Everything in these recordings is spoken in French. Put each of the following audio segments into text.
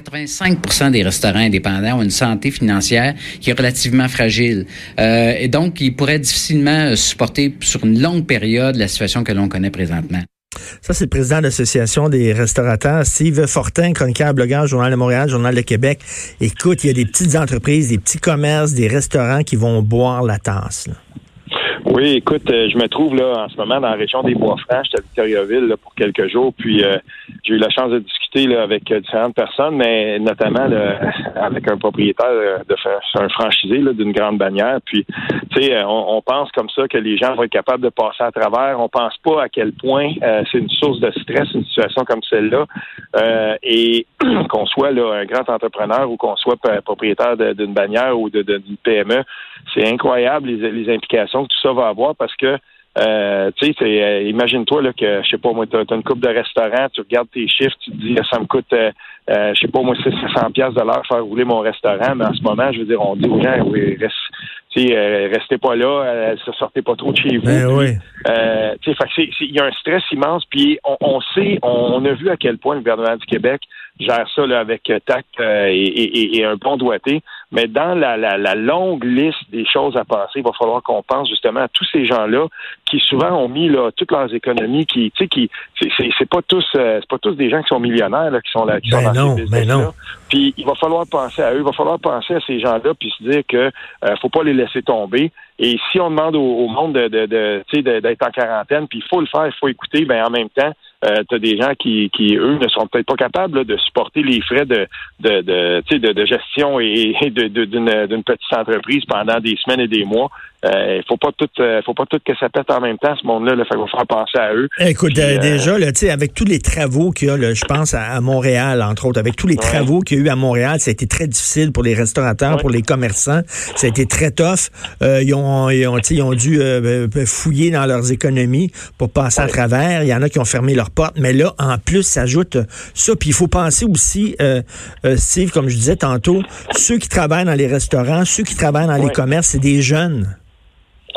85 des restaurants indépendants ont une santé financière qui est relativement fragile. Euh, et donc, ils pourraient difficilement supporter sur une longue période la situation que l'on connaît présentement. Ça, c'est le président de l'Association des restaurateurs, Steve Fortin, chroniqueur, blogueur, Journal de Montréal, Journal de Québec. Écoute, il y a des petites entreprises, des petits commerces, des restaurants qui vont boire la tasse. Là. Oui, écoute, euh, je me trouve là en ce moment dans la région des Bois-Francs. J'étais à Victoriaville là, pour quelques jours, puis euh, j'ai eu la chance de discuter avec euh, différentes personnes, mais notamment avec un propriétaire de un franchisé d'une grande bannière. Puis, tu sais, on, on, pense comme ça que les gens vont être capables de passer à travers. On pense pas à quel point c'est une source de stress, une situation comme celle-là, et qu'on soit là un grand entrepreneur ou qu'on soit propriétaire d'une bannière ou d'une PME, c'est incroyable les implications que tout ça va avoir parce que euh, tu sais, euh, imagine-toi là que je sais pas moi, tu as, une coupe de restaurant, tu regardes tes chiffres, tu te dis ça me coûte euh, euh je sais pas moi 600 pièces de l'heure faire rouler mon restaurant, mais en ce moment, je veux dire, on dit aux gens oui, reste, euh, restez pas là, euh, sortez pas trop de chez vous. Ben oui. Euh, il y a un stress immense, puis on, on sait, on, a vu à quel point le gouvernement du Québec gère ça là, avec tact et, et, et, un bon doigté. Mais dans la, la, la, longue liste des choses à passer, il va falloir qu'on pense justement à tous ces gens-là qui souvent ont mis là toutes leurs économies, qui, tu sais, qui, c'est pas tous, c'est pas tous des gens qui sont millionnaires là, qui sont là, qui ben sont non, ces ben non. Puis il va falloir penser à eux, il va falloir penser à ces gens-là, puis se dire que euh, faut pas les laisser tomber. Et si on demande au, monde de, de, de d'être en quarantaine, puis il faut le faire, il faut écouter, ben en même temps, euh, tu as des gens qui, qui eux, ne sont peut-être pas capables de supporter les frais de, de, de, de, de gestion et, de, d'une, petite entreprise pendant des semaines et des mois. Il euh, faut pas tout, euh, faut pas tout que ça pète en même temps ce monde-là. Là, va falloir penser à eux. Écoute, euh, déjà, là, avec tous les travaux qu'il y a, je pense à, Montréal entre autres, avec tous les travaux qu'il y a eu à Montréal, ça a été très difficile pour les restaurateurs, pour les commerçants. Ça a été très tough. ils ont, ils ont, ils ont dû fouiller dans leurs économies pour passer à travers. Il y en a qui ont fermé portes, mais là, en plus, s'ajoute ça. Puis il faut penser aussi, Steve, comme je disais tantôt, ceux qui travaillent dans les restaurants, ceux qui travaillent dans les commerces, c'est des jeunes.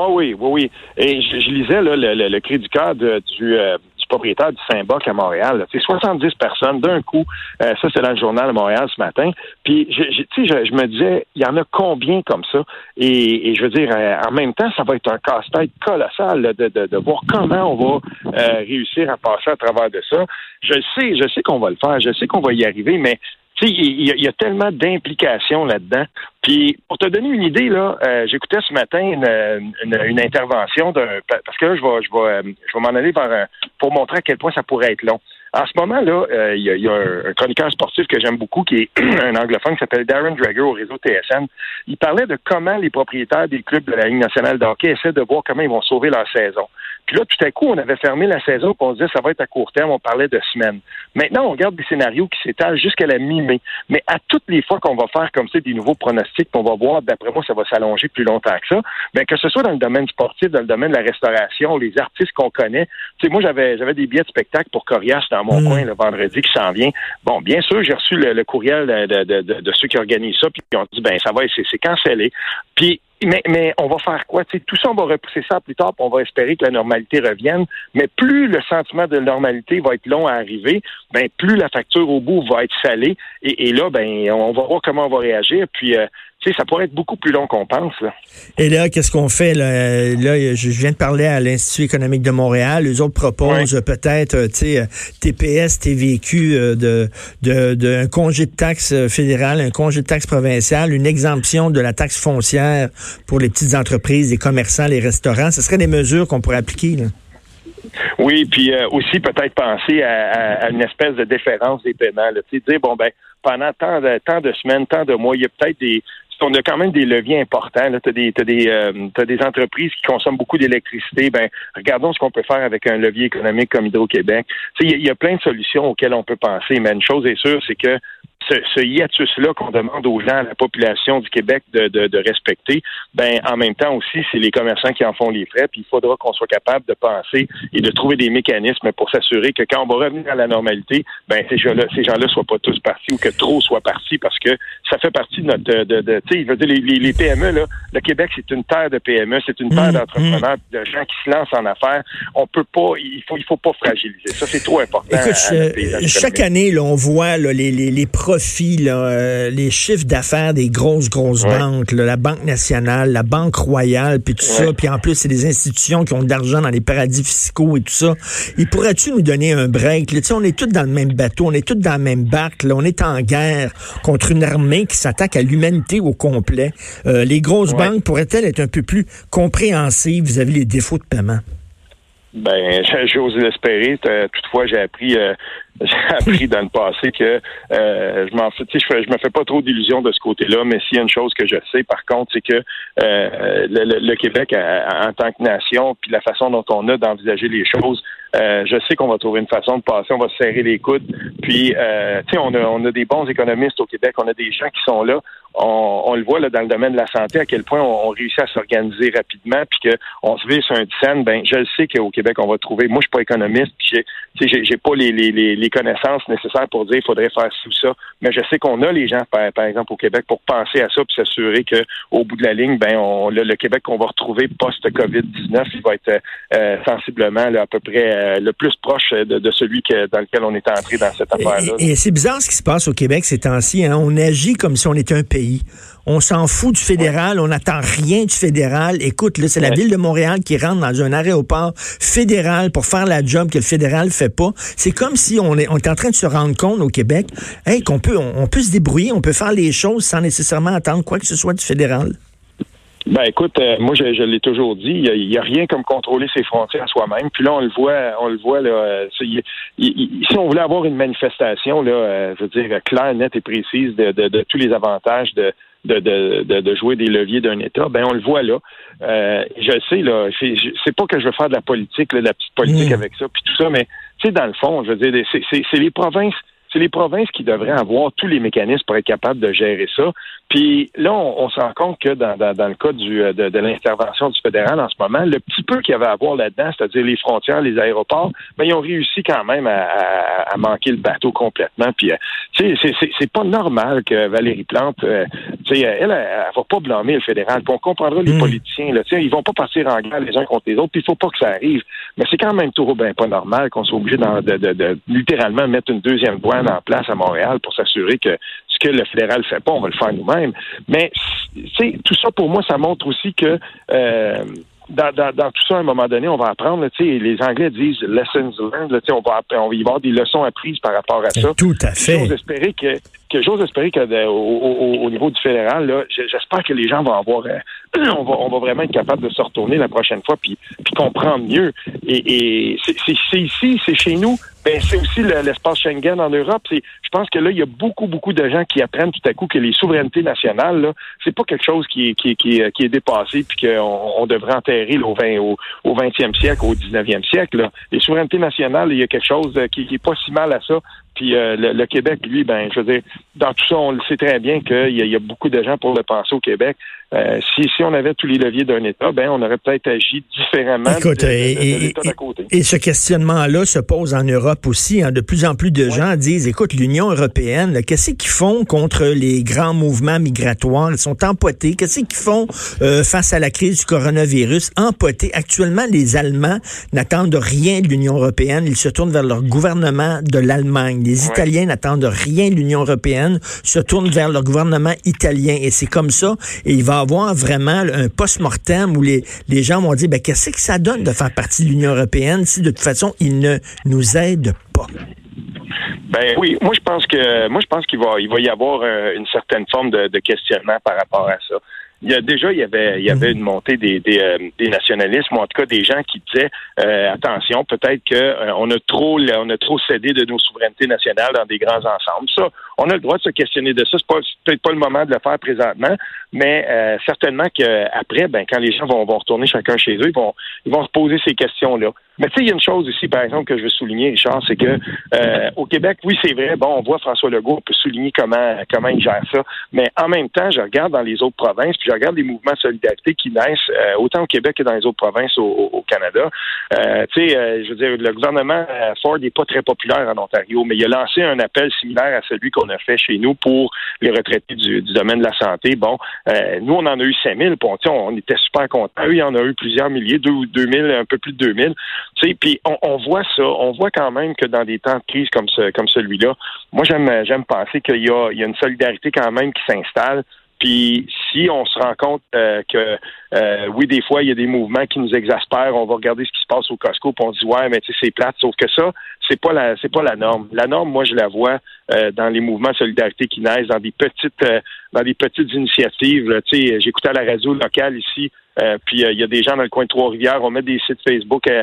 Oh oui, oui, oui. Et je, lisais là, le, le, cri du cœur du, euh, du propriétaire du Saint-Boc à Montréal. C'est 70 personnes d'un coup. Euh, ça, c'est dans le journal de Montréal ce matin. Puis, je, je, je, me disais, il y en a combien comme ça? Et, et je veux dire, euh, en même temps, ça va être un casse-tête colossal de, de, de, voir comment on va réussir à passer à travers de ça. Je sais, je sais qu'on va le faire, je sais qu'on va y arriver, mais il y, y, a tellement d'implications là-dedans. Puis, pour te donner une idée, là, euh, j'écoutais ce matin une, une, intervention d'un parce que là, je vais, je vais, je vais m'en aller vers pour montrer à quel point ça pourrait être long. En ce moment, là, euh, il y, a, un, chroniqueur sportif que j'aime beaucoup, qui est un anglophone qui s'appelle Darren Drager au réseau TSN. Il parlait de comment les propriétaires des clubs de la Ligue nationale de hockey essaient de voir comment ils vont sauver leur saison. Puis là, tout à coup, on avait fermé la saison, puis on disait ça va être à court terme, on parlait de semaines. Maintenant, on regarde des scénarios qui s'étalent jusqu'à la mi-mai. Mais à toutes les fois qu'on va faire comme ça des nouveaux pronostics, on va voir, d'après moi, ça va s'allonger plus longtemps que ça. Bien, que ce soit dans le domaine sportif, dans le domaine de la restauration, les artistes qu'on connaît. Tu sais, moi, j'avais j'avais des billets de spectacle pour Corias dans mon mm. coin le vendredi qui s'en vient. Bon, bien sûr, j'ai reçu le, courriel de, de, de, de, ceux qui organisent ça, puis ils ont dit ben ça va, c'est cancellé. Puis mais, mais on va faire quoi? tout ça, on va repousser ça plus tard, puis on va espérer que la normalité revienne. Mais plus le sentiment de normalité va être long à arriver, ben plus la facture au bout va être salée. Et, et là, ben on va voir comment on va réagir. Puis euh, tu sais, ça pourrait être beaucoup plus long qu'on pense. Là. Et là, qu'est-ce qu'on fait? Là? là, je viens de parler à l'Institut économique de Montréal. Les autres proposent peut-être, euh, tu sais, euh, TPS, TVQ, de, de, de, un congé de taxe fédéral, un congé de taxe provincial, une exemption de la taxe foncière pour les petites entreprises, les commerçants, les restaurants. Ce seraient des mesures qu'on pourrait appliquer. Là. Oui, puis euh, aussi peut-être penser à, une espèce de déférence des paiements. Tu sais, dire, bon, ben, pendant tant de, tant de semaines, tant de mois, il y a peut-être des, on a quand même des leviers importants. Tu as des, des, euh, des entreprises qui consomment beaucoup d'électricité. Ben, regardons ce qu'on peut faire avec un levier économique comme Hydro-Québec. Il y, a plein de solutions auxquelles on peut penser, mais une chose est sûre, c'est que ce, ce hiatus-là qu'on demande aux gens, à la population du Québec de, de, de, respecter, ben en même temps aussi, c'est les commerçants qui en font les frais. Puis il faudra qu'on soit capable de penser et de trouver des mécanismes pour s'assurer que quand on va revenir à la normalité, ben ces gens-là, ces gens-là soient pas tous partis ou que trop soient partis parce que ça fait partie de notre, de, de tu sais, il veut dire les, les, PME là, le Québec c'est une terre de PME, c'est une terre mmh, d'entrepreneurs, mmh. de gens qui se lancent en affaires. On peut pas, il faut, il faut pas fragiliser. Ça c'est trop important. Écoute, chaque année, là, on voit là, les, les, les profits, euh, les chiffres d'affaires des grosses, grosses banques, la Banque nationale, la Banque royale, puis tout ça. Puis en plus, c'est des institutions qui ont de l'argent dans les paradis fiscaux et tout ça. Et pourrais-tu nous donner un break? Là, on est tous dans le même bateau, on est tous dans la même barque. Là, on est en guerre contre une armée qui s'attaque à l'humanité au complet. Euh, les grosses banques pourraient-elles être un peu plus compréhensives vis-à-vis des défauts de paiement? Ben, j'ose l'espérer. Toutefois, j'ai appris euh, j'ai appris dans le passé que euh, je m'en je, je me fais pas trop d'illusions de ce côté-là, mais s'il y a une chose que je sais, par contre, c'est que euh, le, Québec, en tant que nation, puis la façon dont on a d'envisager les choses, euh, je sais qu'on va trouver une façon de passer, on va serrer les coudes. Puis, euh, tu sais, on a, on a des bons économistes au Québec, on a des gens qui sont là. On, on le voit là dans le domaine de la santé à quel point on, réussit à s'organiser rapidement, puis qu'on se vit sur un scène. Ben, je le sais qu'au Québec, on va trouver. Moi, je suis pas économiste, puis j'ai, j'ai pas les, les, les, connaissances nécessaires pour dire il faudrait faire tout ça. Mais je sais qu'on a les gens, par, par, exemple, au Québec, pour penser à ça, puis s'assurer que au bout de la ligne, ben, on, le, Québec qu'on va retrouver post-COVID-19, il va être euh, sensiblement là, à peu près euh, le plus proche de, celui dans lequel on est entré dans cette affaire-là. Et, c'est bizarre ce qui se passe au Québec ces temps-ci. Hein? On agit comme si on était un pays. On s'en fout du fédéral, on n'attend rien du fédéral. Écoute, là, c'est la ville de Montréal qui rentre dans un aéroport fédéral pour faire la job que le fédéral fait pas. C'est comme si on est, on est en train de se rendre compte au Québec, hey, qu'on peut, on peut se débrouiller, on peut faire les choses sans nécessairement attendre quoi que ce soit du fédéral. Ben écoute, euh, moi je, l'ai toujours dit, il n'y a, rien comme contrôler ses frontières soi-même. Puis là, on le voit, on le voit là. Euh, si on voulait avoir une manifestation là, euh, je veux dire claire, nette et précise de, de, tous les avantages de de, de, de, jouer des leviers d'un État, ben on le voit là. je sais là, c'est pas que je veux faire de la politique, de la petite politique mmh. avec ça, puis tout ça, mais tu sais dans le fond, je veux dire, c'est les provinces c'est les provinces qui devraient avoir tous les mécanismes pour être capables de gérer ça. Puis là, on, se rend compte que dans, dans, le cas du, euh, de, de l'intervention du fédéral en ce moment, le petit peu qu'il y avait à voir là-dedans, c'est-à-dire les frontières, les aéroports, ben, ils ont réussi quand même à, à, manquer le bateau complètement. Puis, euh, c'est pas normal que Valérie Plante, euh, elle, elle, elle, va pas blâmer le fédéral. Puis on comprendra les hmm. politiciens, là, ils vont pas partir en guerre les uns contre les autres. Puis il faut pas que ça arrive. Mais c'est quand même trop ben pas normal qu'on soit obligé de, de, de, littéralement mettre une deuxième douane en place à Montréal pour s'assurer que que le fédéral fait pas, on va le faire nous-mêmes. Mais tout ça pour moi, ça montre aussi que euh, dans, dans, tout ça, à un moment donné, on va apprendre, les Anglais disent lessons learned, on va, on va y avoir des leçons apprises par rapport à ça. Tout à fait. J'ose espérer que, que j'ose espérer que au, au, niveau du fédéral, j'espère que les gens vont avoir, euh, on, va, on va vraiment être capable de se retourner la prochaine fois puis, puis comprendre mieux. Et, et c'est ici, c'est chez nous, ben, c'est aussi l'espace Schengen en Europe. Je pense que là, il y a beaucoup, beaucoup de gens qui apprennent tout à coup que les souverainetés nationales, c'est pas quelque chose qui est, dépassé puis qu'on on devrait enterrer au, 20, au, au 20e siècle, au 19e siècle. Les souverainetés nationales, il y a quelque chose qui, qui est pas si mal à ça. Puis euh, le, Québec, lui, ben, je veux dire, dans tout ça, on le sait très bien qu'il y, y, a beaucoup de gens pour le penser au Québec. Euh, si, si on avait tous les leviers d'un État, ben, on aurait peut-être agi différemment Écoute, et, Et, ce questionnement-là se pose en Europe aussi. Hein. De plus en plus de gens disent, écoute, l'Union européenne, qu'est-ce qu'ils font contre les grands mouvements migratoires? Ils sont empotés. Qu'est-ce qu'ils font euh, face à la crise du coronavirus? Empotés. Actuellement, les Allemands n'attendent rien de l'Union européenne. Ils se tournent vers leur gouvernement de l'Allemagne. Les Italiens n'attendent rien de l'Union européenne, se tournent vers leur gouvernement italien. Et c'est comme ça. Et il va avoir vraiment un post-mortem où les, les gens vont dire, ben, qu'est-ce que ça donne de faire partie de l'Union européenne si de toute façon, ils ne nous aident pas? Ben oui, moi je pense que moi je pense qu'il va il va y avoir euh, une certaine forme de, de, questionnement par rapport à ça il y a déjà il y avait il y avait mhm. une montée des des, euh, des nationalismes ou en tout cas des gens qui disaient euh, attention peut-être que euh, on a trop on a trop cédé de nos souverainetés nationales dans des grands ensembles ça on a le droit de se questionner de ça c'est pas peut-être pas le moment de le faire présentement mais euh, certainement qu'après, ben, quand les gens vont, vont retourner chacun chez eux, ils vont, ils vont se poser ces questions-là. Mais tu sais, il y a une chose aussi, par exemple, que je veux souligner, Richard, c'est que euh, au Québec, oui, c'est vrai, bon, on voit François Legault, on peut souligner comment comment il gère ça, mais en même temps, je regarde dans les autres provinces, puis je regarde les mouvements de solidarité qui naissent euh, autant au Québec que dans les autres provinces au, Canada. Euh, tu sais, je veux dire, le gouvernement Ford n'est pas très populaire en Ontario, mais il a lancé un appel similaire à celui qu'on a fait chez nous pour les retraités du, domaine de la santé. Bon, nous, on en a eu 5000, puis on, on était super contents. Eux, il y en a eu plusieurs milliers, deux ou 2000, un peu plus de 2000. Puis on, on, voit ça, on voit quand même que dans des temps de crise comme, ce, comme celui-là, moi j'aime j'aime penser qu'il y a, il y a une solidarité quand même qui s'installe. Puis si on se rend compte euh, que euh, oui, des fois, il y a des mouvements qui nous exaspèrent, on va regarder ce qui se passe au Costco, puis on dit ouais, mais tu sais, c'est plate, sauf que ça, c'est pas la c'est pas la norme. La norme, moi, je la vois euh, dans les mouvements de solidarité qui naissent, dans des petites dans des petites initiatives. Tu j'écoutais à la radio locale ici euh, puis euh, il y a des gens dans le coin de Trois-Rivières, on met des sites Facebook euh,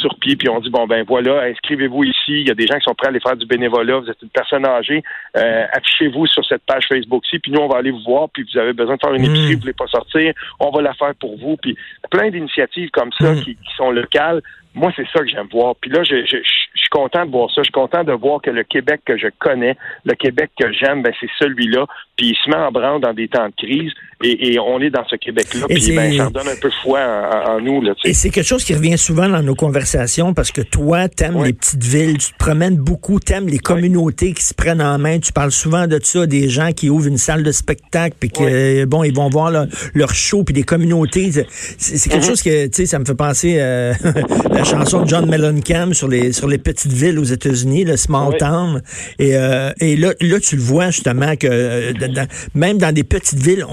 sur pied, puis on dit bon ben voilà, inscrivez-vous ici. Il y a des gens qui sont prêts à aller faire du bénévolat. Vous êtes une personne âgée, affichez-vous sur cette page Facebook-ci, puis nous on va aller vous voir. Puis vous avez besoin de faire une épicerie, mmh. vous voulez pas sortir, on va la faire pour vous. Puis plein d'initiatives comme ça mmh. qui, sont locales. Moi, c'est ça que j'aime voir. Puis là, je, je, je, suis content de voir ça. Je suis content de voir que le Québec que je connais, le Québec que j'aime, ben, c'est celui-là. Puis il se met en branle dans des temps de crise. Et, et on est dans ce Québec-là. Puis ben, ça redonne un peu foi en, en, nous. Là, et c'est quelque chose qui revient souvent dans nos conversations parce que toi, t'aimes les petites villes, tu te promènes beaucoup, t'aimes les communautés qui se prennent en main. Tu parles souvent de ça, des gens qui ouvrent une salle de spectacle, puis que bon, ils vont voir leur, show, puis des communautés. C'est quelque mm-hmm. chose que, tu sais, ça me fait penser euh, la chanson de John Mellencamp sur les sur les petites villes aux États-Unis, le small town. Et, euh, et là, là, tu le vois justement que euh, même dans des petites villes,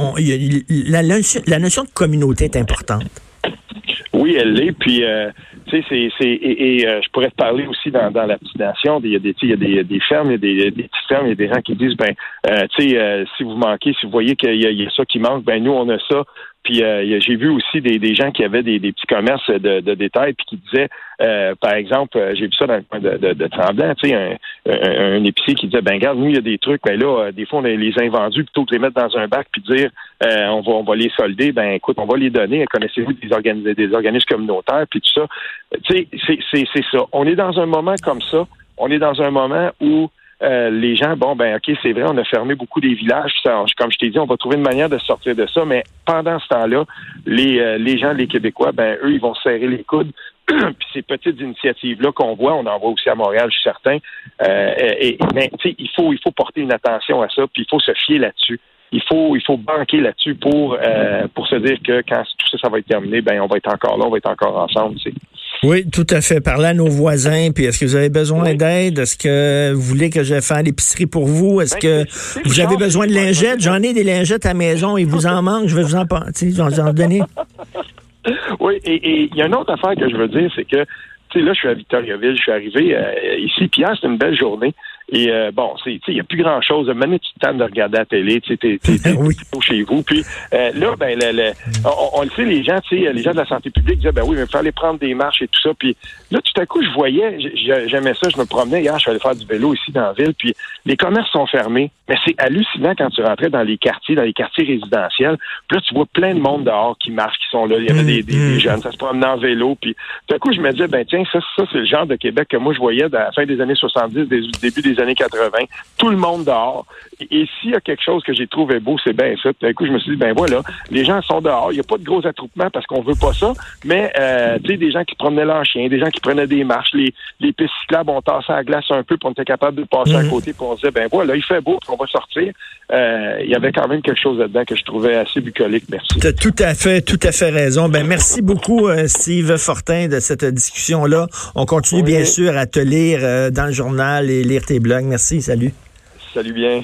la, notion de communauté est importante. Oui, elle l'est. Puis, euh, tu sais, c'est, et, je pourrais te parler aussi dans, la petite nation. Il y a des, y a des, fermes, il y a des, petites fermes, il y a des gens qui disent, ben, tu sais, si vous manquez, si vous voyez qu'il y, y, a ça qui manque, ben nous on a ça. Puis euh, j'ai vu aussi des, gens qui avaient des, petits commerces de, de, détail puis qui disaient, euh, par exemple, euh, j'ai vu ça dans le coin de, Tremblant, tu sais, un, épicier qui disait, ben regarde, nous, il y a des trucs, ben là, des fois, on les a invendus plutôt que les mettre dans un bac puis dire, on, va, on va les solder, ben écoute, on va les donner. Connaissez-vous des, des organismes communautaires puis tout ça? Tu sais, c'est ça. On est dans un moment comme ça. On est dans un moment où euh, les gens, bon, ben ok, c'est vrai, on a fermé beaucoup des villages. comme je t'ai dit, on va trouver une manière de sortir de ça, mais pendant ce temps-là, les, euh, les gens, les Québécois, ben eux, ils vont serrer les coudes. Puis ces petites initiatives-là qu'on voit, on en voit aussi à Montréal, je suis certain. Euh, et, mais il faut, il faut porter une attention à ça, puis il faut se fier là-dessus il faut il faut banquer là-dessus pour euh, pour se dire que quand tout ça ça va être terminé, ben on va être encore là, on va être encore ensemble. Oui, tout à fait. Parler à nos voisins, puis est-ce que vous avez besoin d'aide? Est-ce que vous voulez que je fasse l'épicerie pour vous? Est-ce ben, que vous avez besoin de lingettes? J'en ai des lingettes à la maison, il vous en manque, je vais vous en, vous en donner. Oui, et il y a une autre affaire que je veux dire, c'est que tu sais, là, je suis à Victoriaville, je suis arrivé euh, ici, puis hier, c'est une belle journée. Et euh, bon, c'est, il n'y a plus grand-chose. Maintenant, tu te de regarder la télé, tu sais, t'es, chez vous. Puis euh, là, ben, le, on, le sait, les gens, tu sais, les gens de la santé publique disaient, ben oui, mais il fallait prendre des marches et tout ça. Puis là, tout à coup, je voyais, j'aimais ça, je me promenais hier, je suis allé faire du vélo ici dans la ville, puis les commerces sont fermés. Mais c'est hallucinant quand tu rentrais dans les quartiers, dans les quartiers résidentiels. Puis là, tu vois plein de monde dehors qui marchent, qui sont là. Il y avait des, des, mm-hmm. jeunes, ça se promenait en vélo. Puis tout à coup, je me disais, ben tiens, ça, ça c'est le genre de Québec que moi, je voyais à la fin des années 70, des, début des années 80. Tout le monde dehors. Et, s'il y a quelque chose que j'ai trouvé beau, c'est bien ça. D'un coup, je me suis dit, ben voilà, les gens sont dehors. Il n'y a pas de gros attroupements parce qu'on veut pas ça. Mais, euh, tu sais, des gens qui promenaient leur chien, des gens qui prenaient des marches, les, les pistes cyclables, on tassait la glace un peu pour on était capable de passer à mhm. côté pour on se disait, ben voilà, il fait beau, on va sortir. Euh, il y avait quand même quelque chose là-dedans que je trouvais assez bucolique. Merci. Tu as tout à fait, tout à fait raison. Ben, merci beaucoup, euh, Steve Fortin, de cette discussion-là. On continue, bien sûr, à te lire dans le journal et lire tes blogs. Merci. Salut. Salut bien.